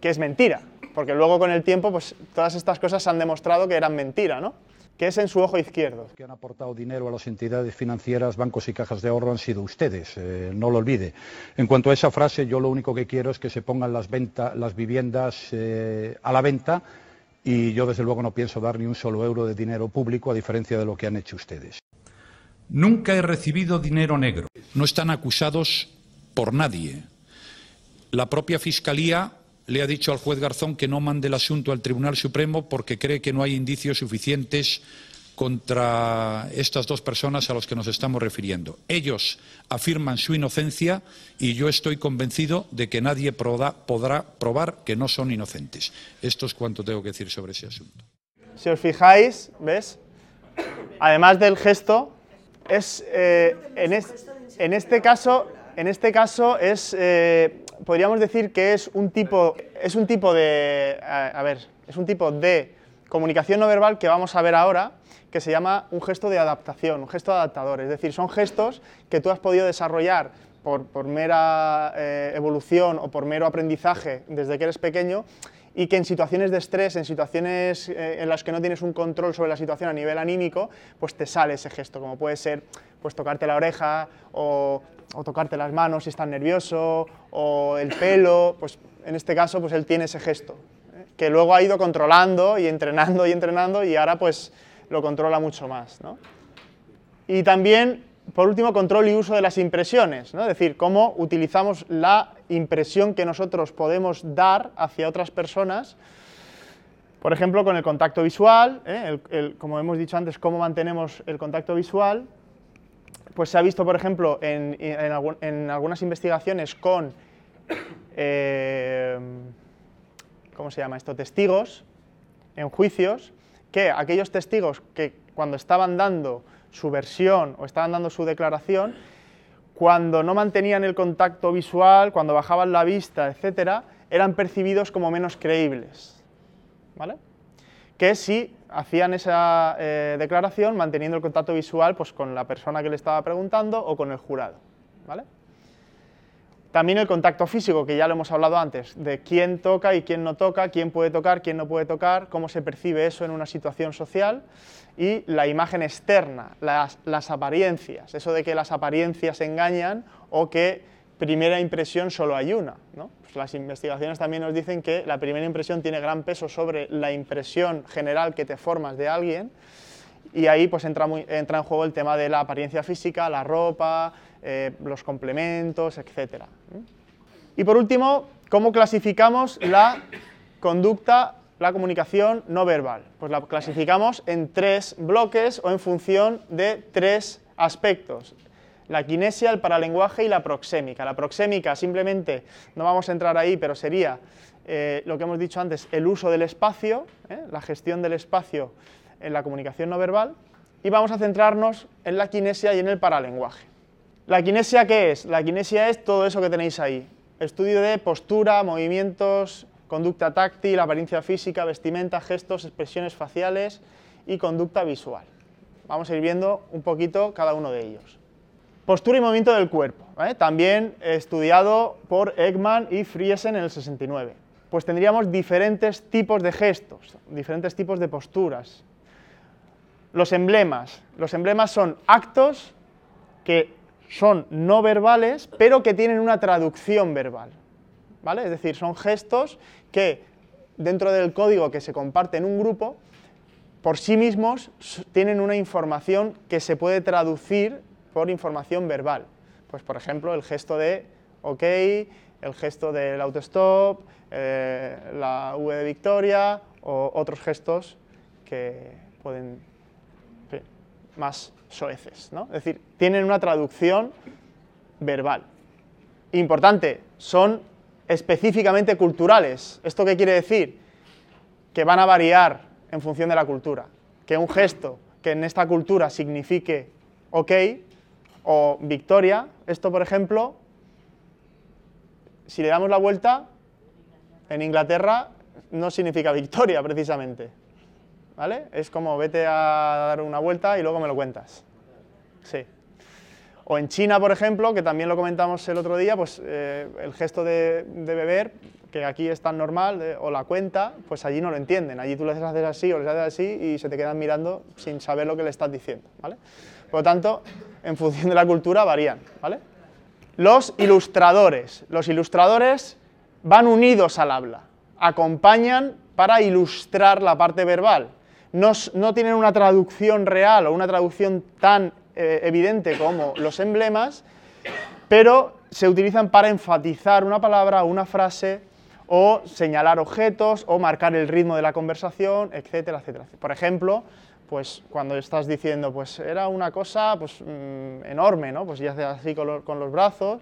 que es mentira, porque luego con el tiempo, pues todas estas cosas han demostrado que eran mentira, ¿no? Que es en su ojo izquierdo. que han aportado dinero a las entidades financieras, bancos y cajas de ahorro han sido ustedes, eh, no lo olvide. En cuanto a esa frase, yo lo único que quiero es que se pongan las viviendas eh, a la venta y yo desde luego no pienso dar ni un solo euro de dinero público a diferencia de lo que han hecho ustedes. Nunca he recibido dinero negro. No están acusados por nadie. La propia Fiscalía le ha dicho al juez Garzón que no mande el asunto al Tribunal Supremo porque cree que no hay indicios suficientes contra estas dos personas a las que nos estamos refiriendo. Ellos afirman su inocencia y yo estoy convencido de que nadie proda- podrá probar que no son inocentes. Esto es cuanto tengo que decir sobre ese asunto. Si os fijáis, ¿ves? Además del gesto, es eh, en, es- en este caso, en este caso es, eh, podríamos decir que es un tipo, es un tipo de, a, a ver, es un tipo de comunicación no verbal que vamos a ver ahora, que se llama un gesto de adaptación, un gesto adaptador. Es decir, son gestos que tú has podido desarrollar por, por mera eh, evolución o por mero aprendizaje desde que eres pequeño y que en situaciones de estrés, en situaciones eh, en las que no tienes un control sobre la situación a nivel anímico, pues te sale ese gesto, como puede ser pues tocarte la oreja o, tocarte las manos si estás nervioso o el pelo, pues en este caso pues él tiene ese gesto, ¿eh? que luego ha ido controlando y entrenando y entrenando y ahora pues lo controla mucho más, ¿no? Y también, por último, control y uso de las impresiones, ¿no? es decir, cómo utilizamos la impresión que nosotros podemos dar hacia otras personas, por ejemplo, con el contacto visual, ¿eh? Como hemos dicho antes, cómo mantenemos el contacto visual, pues se ha visto, por ejemplo, en algunas investigaciones con, eh, ¿cómo se llama esto? Testigos en juicios, que aquellos testigos que cuando estaban dando su versión o estaban dando su declaración, cuando no mantenían el contacto visual, cuando bajaban la vista, etcétera, eran percibidos como menos creíbles. ¿Vale? Que si hacían esa eh, declaración manteniendo el contacto visual pues, con la persona que le estaba preguntando o con el jurado. ¿Vale? También el contacto físico, que ya lo hemos hablado antes, de quién toca y quién no toca, quién puede tocar, quién no puede tocar, cómo se percibe eso en una situación social, y la imagen externa, las, apariencias, eso de que las apariencias engañan o que primera impresión solo hay una. Pues las investigaciones también nos dicen que la primera impresión tiene gran peso sobre la impresión general que te formas de alguien, y ahí pues entra, entra en juego el tema de la apariencia física, la ropa, eh, los complementos, etc. Y por último, ¿cómo clasificamos la conducta, la comunicación no verbal? Pues la clasificamos en tres bloques o en función de tres aspectos. La kinesia, el paralenguaje y la proxémica. La proxémica simplemente, no vamos a entrar ahí, pero sería eh, lo que hemos dicho antes, el uso del espacio, ¿eh? la gestión del espacio en la comunicación no verbal. Y vamos a centrarnos en la kinesia y en el paralenguaje. ¿La kinesia qué es? La kinesia es todo eso que tenéis ahí. Estudio de postura, movimientos, conducta táctil, apariencia física, vestimenta, gestos, expresiones faciales y conducta visual. Vamos a ir viendo un poquito cada uno de ellos. Postura y movimiento del cuerpo, también estudiado por Ekman y Friesen en el 69. Pues tendríamos diferentes tipos de gestos, diferentes tipos de posturas. Los emblemas. Los emblemas son actos que son no verbales, pero que tienen una traducción verbal. ¿vale? Es decir, son gestos que dentro del código que se comparte en un grupo, por sí mismos tienen una información que se puede traducir por información verbal. Pues por ejemplo, el gesto de OK, el gesto del autostop, eh, la V de victoria o otros gestos que pueden más soeces. ¿no? Es decir, tienen una traducción verbal. Importante, son específicamente culturales. ¿Esto qué quiere decir? Que van a variar en función de la cultura. Que un gesto que en esta cultura signifique ok o victoria, esto por ejemplo, si le damos la vuelta, en Inglaterra no significa victoria precisamente. Es como vete a dar una vuelta y luego me lo cuentas. Sí. O en China, por ejemplo, que también lo comentamos el otro día, pues eh, el gesto de, beber, que aquí es tan normal, o la cuenta, pues allí no lo entienden. Allí tú les haces así o les haces así y se te quedan mirando sin saber lo que le estás diciendo, ¿vale? Por lo tanto, en función de la cultura varían, ¿vale? Los ilustradores. Los ilustradores van unidos al habla, acompañan para ilustrar la parte verbal no, tienen una traducción real o una traducción tan eh, evidente como los emblemas, pero se utilizan para enfatizar una palabra una frase o señalar objetos o marcar el ritmo de la conversación, etcétera, etcétera. Por ejemplo, pues cuando estás diciendo, pues era una cosa pues, mm, enorme, ¿no? Pues y haces así con, los brazos,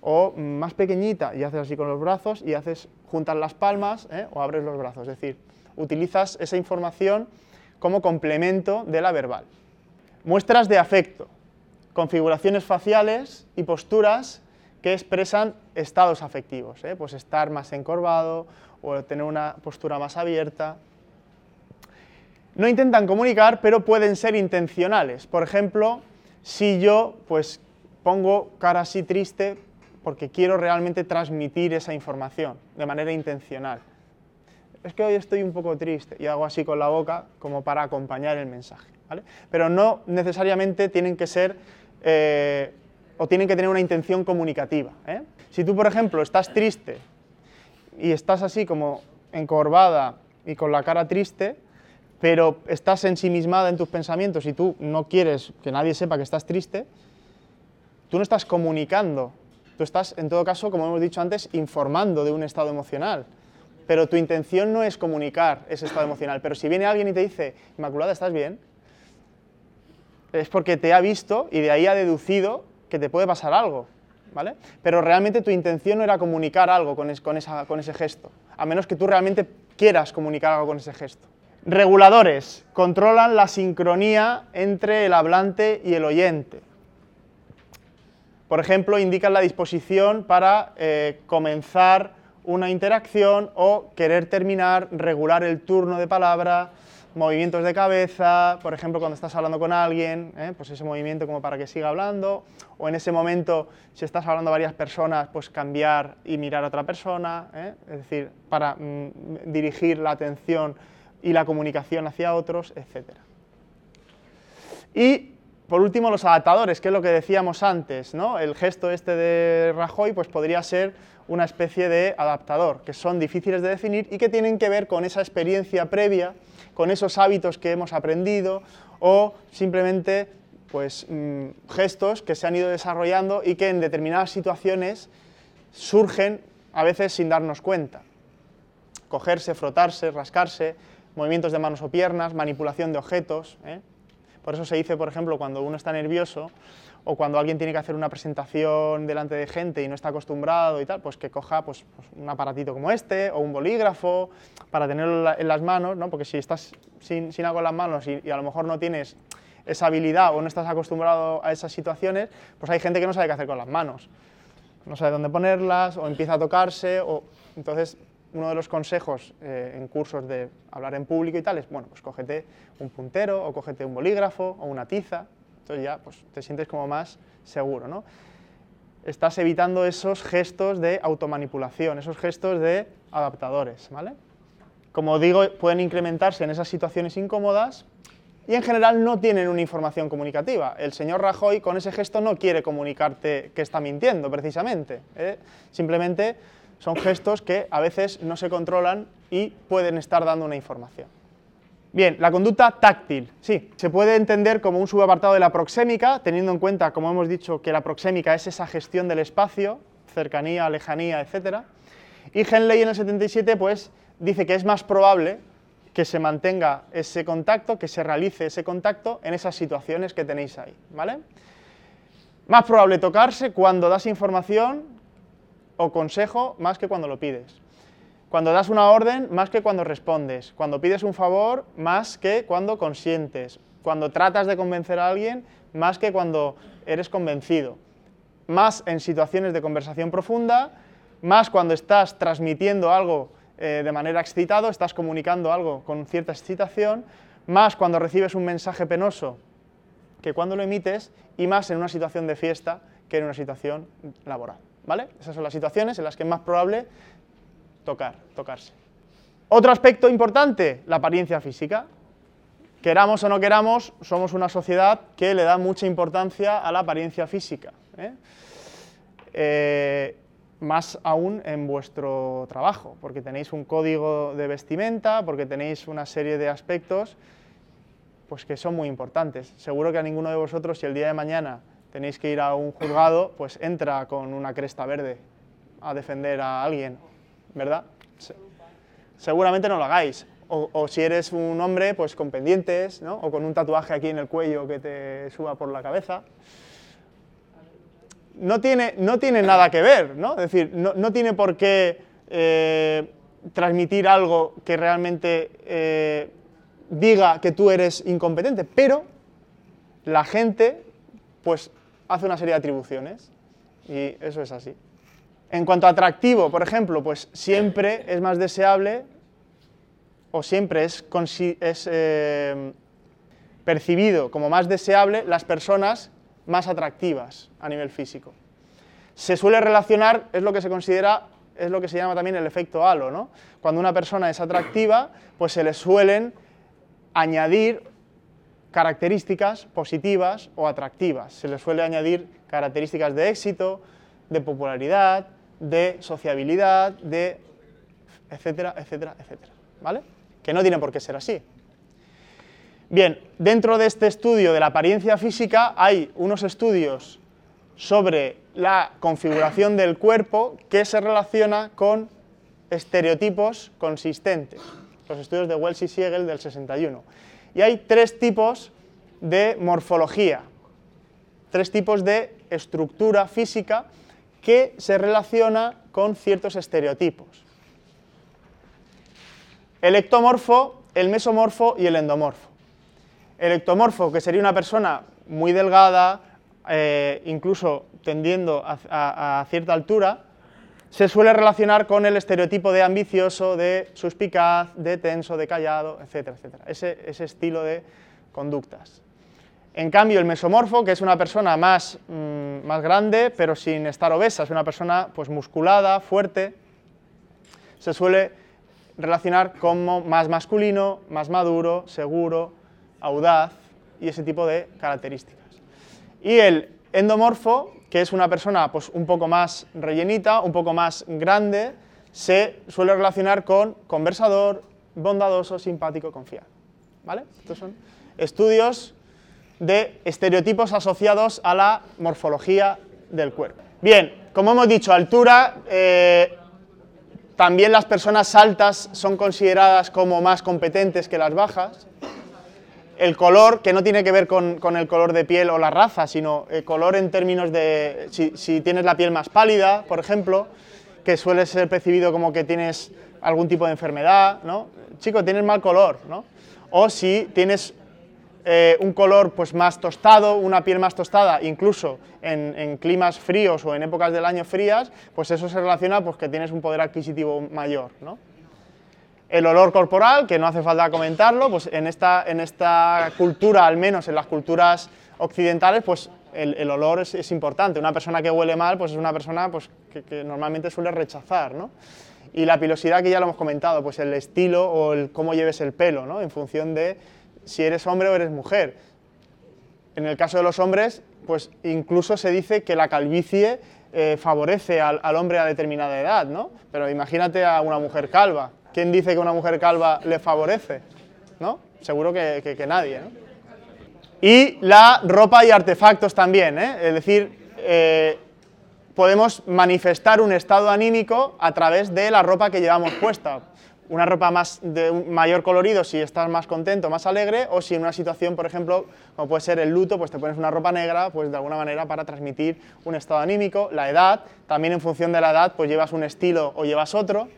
o más pequeñita y haces así con los brazos y haces juntas las palmas ¿eh? o abres los brazos. Es decir, utilizas esa información como complemento de la verbal. Muestras de afecto, configuraciones faciales y posturas que expresan estados afectivos, ¿eh? pues estar más encorvado o tener una postura más abierta. No intentan comunicar, pero pueden ser intencionales. Por ejemplo, si yo pues, pongo cara así triste porque quiero realmente transmitir esa información de manera intencional es que hoy estoy un poco triste y hago así con la boca como para acompañar el mensaje. ¿vale? Pero no necesariamente tienen que ser eh, o tienen que tener una intención comunicativa. ¿eh? Si tú, por ejemplo, estás triste y estás así como encorvada y con la cara triste, pero estás ensimismada en tus pensamientos y tú no quieres que nadie sepa que estás triste, tú no estás comunicando, tú estás, en todo caso, como hemos dicho antes, informando de un estado emocional pero tu intención no es comunicar ese estado emocional. Pero si viene alguien y te dice, Inmaculada, ¿estás bien? Es porque te ha visto y de ahí ha deducido que te puede pasar algo. ¿vale? Pero realmente tu intención no era comunicar algo con, esa, con ese gesto, a menos que tú realmente quieras comunicar algo con ese gesto. Reguladores controlan la sincronía entre el hablante y el oyente. Por ejemplo, indican la disposición para eh, comenzar una interacción o querer terminar, regular el turno de palabra, movimientos de cabeza, por ejemplo, cuando estás hablando con alguien, ¿eh? pues ese movimiento como para que siga hablando, o en ese momento, si estás hablando a varias personas, pues cambiar y mirar a otra persona, ¿eh? es decir, para mm, dirigir la atención y la comunicación hacia otros, etc. Y por último, los adaptadores, que es lo que decíamos antes, ¿no? El gesto este de Rajoy pues podría ser una especie de adaptador, que son difíciles de definir y que tienen que ver con esa experiencia previa, con esos hábitos que hemos aprendido o simplemente pues, mm, gestos que se han ido desarrollando y que en determinadas situaciones surgen a veces sin darnos cuenta. Cogerse, frotarse, rascarse, movimientos de manos o piernas, manipulación de objetos. ¿eh? Por eso se dice, por ejemplo, cuando uno está nervioso o cuando alguien tiene que hacer una presentación delante de gente y no está acostumbrado y tal, pues que coja pues, pues un aparatito como este o un bolígrafo para tenerlo en las manos, ¿no? porque si estás sin, sin algo en las manos y, a lo mejor no tienes esa habilidad o no estás acostumbrado a esas situaciones, pues hay gente que no sabe qué hacer con las manos. No sabe dónde ponerlas o empieza a tocarse o entonces uno de los consejos eh, en cursos de hablar en público y tal es, bueno, pues cógete un puntero o cógete un bolígrafo o una tiza, entonces ya pues, te sientes como más seguro, ¿no? Estás evitando esos gestos de automanipulación, esos gestos de adaptadores, ¿vale? Como digo, pueden incrementarse en esas situaciones incómodas y en general no tienen una información comunicativa. El señor Rajoy con ese gesto no quiere comunicarte que está mintiendo, precisamente. ¿eh? Simplemente son gestos que a veces no se controlan y pueden estar dando una información. Bien, la conducta táctil, sí, se puede entender como un subapartado de la proxémica, teniendo en cuenta, como hemos dicho, que la proxémica es esa gestión del espacio, cercanía, lejanía, etc. Y Henley en el 77 pues, dice que es más probable que se mantenga ese contacto, que se realice ese contacto en esas situaciones que tenéis ahí, ¿vale? Más probable tocarse cuando das información o consejo más que cuando lo pides. Cuando das una orden más que cuando respondes. Cuando pides un favor más que cuando consientes. Cuando tratas de convencer a alguien más que cuando eres convencido. Más en situaciones de conversación profunda, más cuando estás transmitiendo algo eh, de manera excitado, estás comunicando algo con cierta excitación, más cuando recibes un mensaje penoso que cuando lo emites y más en una situación de fiesta que en una situación laboral. ¿Vale? Esas son las situaciones en las que es más probable tocar, tocarse. Otro aspecto importante, la apariencia física. Queramos o no queramos, somos una sociedad que le da mucha importancia a la apariencia física. ¿eh? Eh, más aún en vuestro trabajo, porque tenéis un código de vestimenta, porque tenéis una serie de aspectos pues que son muy importantes. Seguro que a ninguno de vosotros, si el día de mañana tenéis que ir a un juzgado, pues entra con una cresta verde a defender a alguien, ¿verdad? Seguramente no lo hagáis. O, si eres un hombre, pues con pendientes, ¿no? O con un tatuaje aquí en el cuello que te suba por la cabeza. No tiene, no tiene nada que ver, ¿no? Es decir, no, tiene por qué eh, transmitir algo que realmente eh, diga que tú eres incompetente, pero la gente pues hace una serie de atribuciones y eso es así. En cuanto a atractivo, por ejemplo, pues siempre es más deseable o siempre es, eh, percibido como más deseable las personas más atractivas a nivel físico. Se suele relacionar, es lo que se considera, es lo que se llama también el efecto halo, ¿no? Cuando una persona es atractiva, pues se le suelen añadir características positivas o atractivas. Se le suele añadir características de éxito, de popularidad, de sociabilidad, de etcétera, etcétera, etcétera. ¿Vale? Que no tiene por qué ser así. Bien, dentro de este estudio de la apariencia física hay unos estudios sobre la configuración del cuerpo que se relaciona con estereotipos consistentes. Los estudios de Wells y Siegel del 61. Y hay tres tipos de morfología, tres tipos de estructura física que se relaciona con ciertos estereotipos. El ectomorfo, el mesomorfo y el endomorfo. El ectomorfo, que sería una persona muy delgada, eh, incluso tendiendo a, cierta altura, se suele relacionar con el estereotipo de ambicioso, de suspicaz, de tenso, de callado, etcétera, etcétera. Ese, ese estilo de conductas. En cambio, el mesomorfo, que es una persona más, mm, más grande, pero sin estar obesa, es una persona pues, musculada, fuerte, se suele relacionar como más masculino, más maduro, seguro, audaz y ese tipo de características. Y el endomorfo, que es una persona pues, un poco más rellenita, un poco más grande, se suele relacionar con conversador, bondadoso, simpático, confiado. ¿Vale? Estos son estudios de estereotipos asociados a la morfología del cuerpo. Bien, como hemos dicho, altura, eh, también las personas altas son consideradas como más competentes que las bajas. El color, que no tiene que ver con, el color de piel o la raza, sino el color en términos de si, tienes la piel más pálida, por ejemplo, que suele ser percibido como que tienes algún tipo de enfermedad, ¿no? Chico, tienes mal color, ¿no? O si tienes eh, un color pues, más tostado, una piel más tostada, incluso en, climas fríos o en épocas del año frías, pues eso se relaciona pues que tienes un poder adquisitivo mayor. El olor corporal, que no hace falta comentarlo, pues en esta, en esta cultura, al menos en las culturas occidentales, pues el, olor es, importante. Una persona que huele mal, pues es una persona pues, que, normalmente suele rechazar. Y la pilosidad, que ya lo hemos comentado, pues el estilo o el cómo lleves el pelo, ¿no? en función de si eres hombre o eres mujer. En el caso de los hombres, pues incluso se dice que la calvicie eh, favorece al, hombre a determinada edad, ¿no? Pero imagínate a una mujer calva. ¿Quién dice que una mujer calva le favorece? ¿No? Seguro que, nadie, ¿no? Y la ropa y artefactos también, ¿eh? Es decir, eh, podemos manifestar un estado anímico a través de la ropa que llevamos puesta una ropa más de mayor colorido si estás más contento, más alegre, o si en una situación, por ejemplo, como puede ser el luto, pues te pones una ropa negra, pues de alguna manera para transmitir un estado anímico, la edad, también en función de la edad, pues llevas un estilo o llevas otro,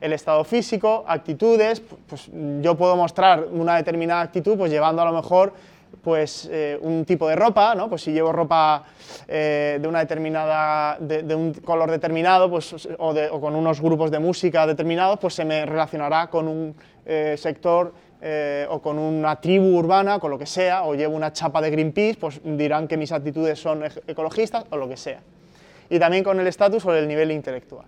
el estado físico, actitudes, pues yo puedo mostrar una determinada actitud, pues llevando a lo mejor pues eh, un tipo de ropa, ¿no? Pues si llevo ropa eh, de una determinada, de, un color determinado, pues, o, con unos grupos de música determinados, pues se me relacionará con un eh, sector o con una tribu urbana, con lo que sea, o llevo una chapa de Greenpeace, pues dirán que mis actitudes son ecologistas o lo que sea. Y también con el estatus o el nivel intelectual.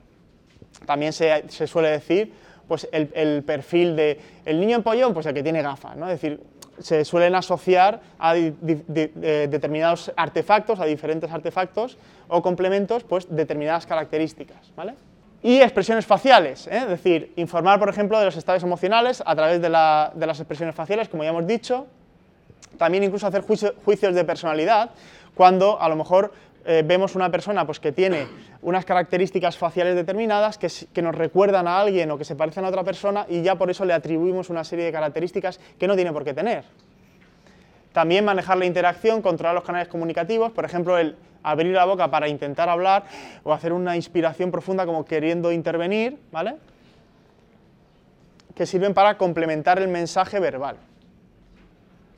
También se, se suele decir pues el, el, perfil de el niño empollón, pues el que tiene gafas, ¿no? Es decir, se suelen asociar a determinados artefactos, a diferentes artefactos o complementos, pues determinadas características. ¿vale? Y expresiones faciales, ¿eh? es decir, informar, por ejemplo, de los estados emocionales a través de, las expresiones faciales, como ya hemos dicho. También incluso hacer juicios de personalidad, cuando a lo mejor eh, vemos una persona pues, que tiene unas características faciales determinadas que, que, nos recuerdan a alguien o que se parecen a otra persona y ya por eso le atribuimos una serie de características que no tiene por qué tener. También manejar la interacción, controlar los canales comunicativos, por ejemplo, el abrir la boca para intentar hablar o hacer una inspiración profunda como queriendo intervenir, ¿vale? Que sirven para complementar el mensaje verbal.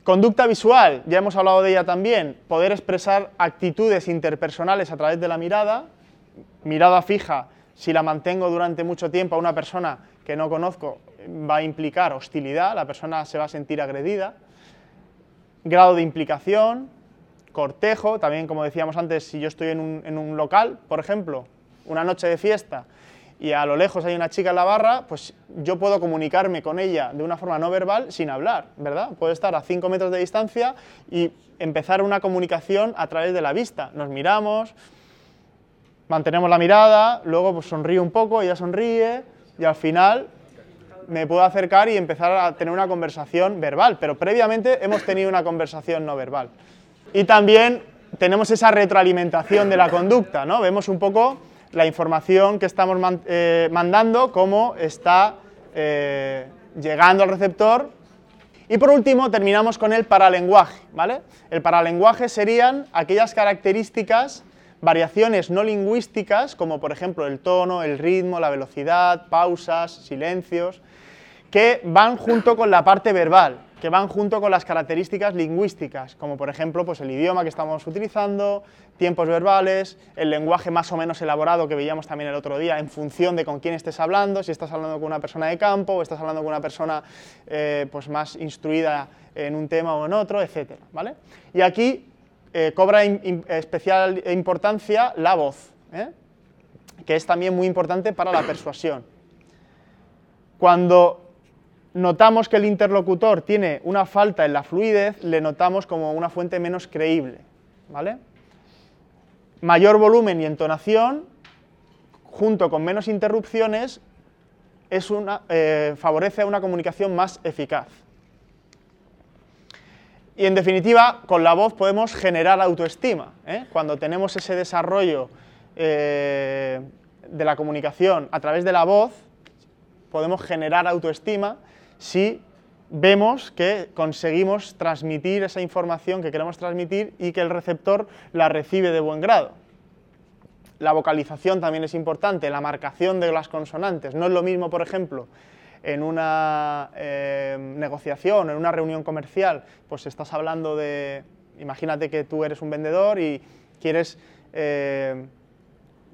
Conducta visual, ya hemos hablado de ella también, poder expresar actitudes interpersonales a través de la mirada, mirada fija, si la mantengo durante mucho tiempo a una persona que no conozco, va a implicar hostilidad, la persona se va a sentir agredida, grado de implicación, cortejo, también como decíamos antes, si yo estoy en un, local, por ejemplo, una noche de fiesta, y a lo lejos hay una chica en la barra, pues yo puedo comunicarme con ella de una forma no verbal sin hablar, ¿verdad? Puedo estar a 5 metros de distancia y empezar una comunicación a través de la vista. Nos miramos, mantenemos la mirada, luego pues sonríe un poco, ella sonríe y al final me puedo acercar y empezar a tener una conversación verbal, pero previamente hemos tenido una conversación no verbal. Y también tenemos esa retroalimentación de la conducta, ¿no? Vemos un poco la información que estamos eh, mandando, cómo está eh, llegando al receptor. Y por último, terminamos con el paralenguaje. ¿vale? El paralenguaje serían aquellas características variaciones no lingüísticas, como por ejemplo el tono, el ritmo, la velocidad, pausas, silencios, que van junto con la parte verbal, que van junto con las características lingüísticas, como por ejemplo pues el idioma que estamos utilizando, tiempos verbales, el lenguaje más o menos elaborado que veíamos también el otro día, en función de con quién estés hablando, si estás hablando con una persona de campo o estás hablando con una persona eh, pues más instruida en un tema o en otro, etc. ¿vale? Y aquí eh, cobra especial importancia la voz, ¿eh? que es también muy importante para la persuasión. Cuando notamos que el interlocutor tiene una falta en la fluidez, le notamos como una fuente menos creíble. ¿vale? Mayor volumen y entonación, junto con menos interrupciones, es una, eh, favorece una comunicación más eficaz. Y en definitiva, con la voz podemos generar autoestima. ¿eh? Cuando tenemos ese desarrollo eh, de la comunicación a través de la voz, podemos generar autoestima si vemos que conseguimos transmitir esa información que queremos transmitir y que el receptor la recibe de buen grado. La vocalización también es importante, la marcación de las consonantes. No es lo mismo, por ejemplo, en una eh, negociación, en una reunión comercial, pues estás hablando de, imagínate que tú eres un vendedor y quieres eh,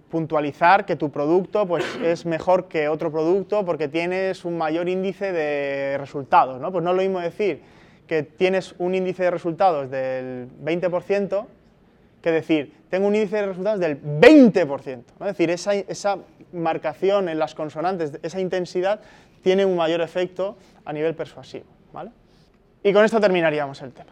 puntualizar que tu producto pues, es mejor que otro producto porque tienes un mayor índice de resultados. ¿no? Pues no es lo mismo decir que tienes un índice de resultados del 20% que decir, tengo un índice de resultados del 20%. Es decir, esa, esa marcación en las consonantes, esa intensidad, tiene un mayor efecto a nivel persuasivo. ¿vale? Y con esto terminaríamos el tema.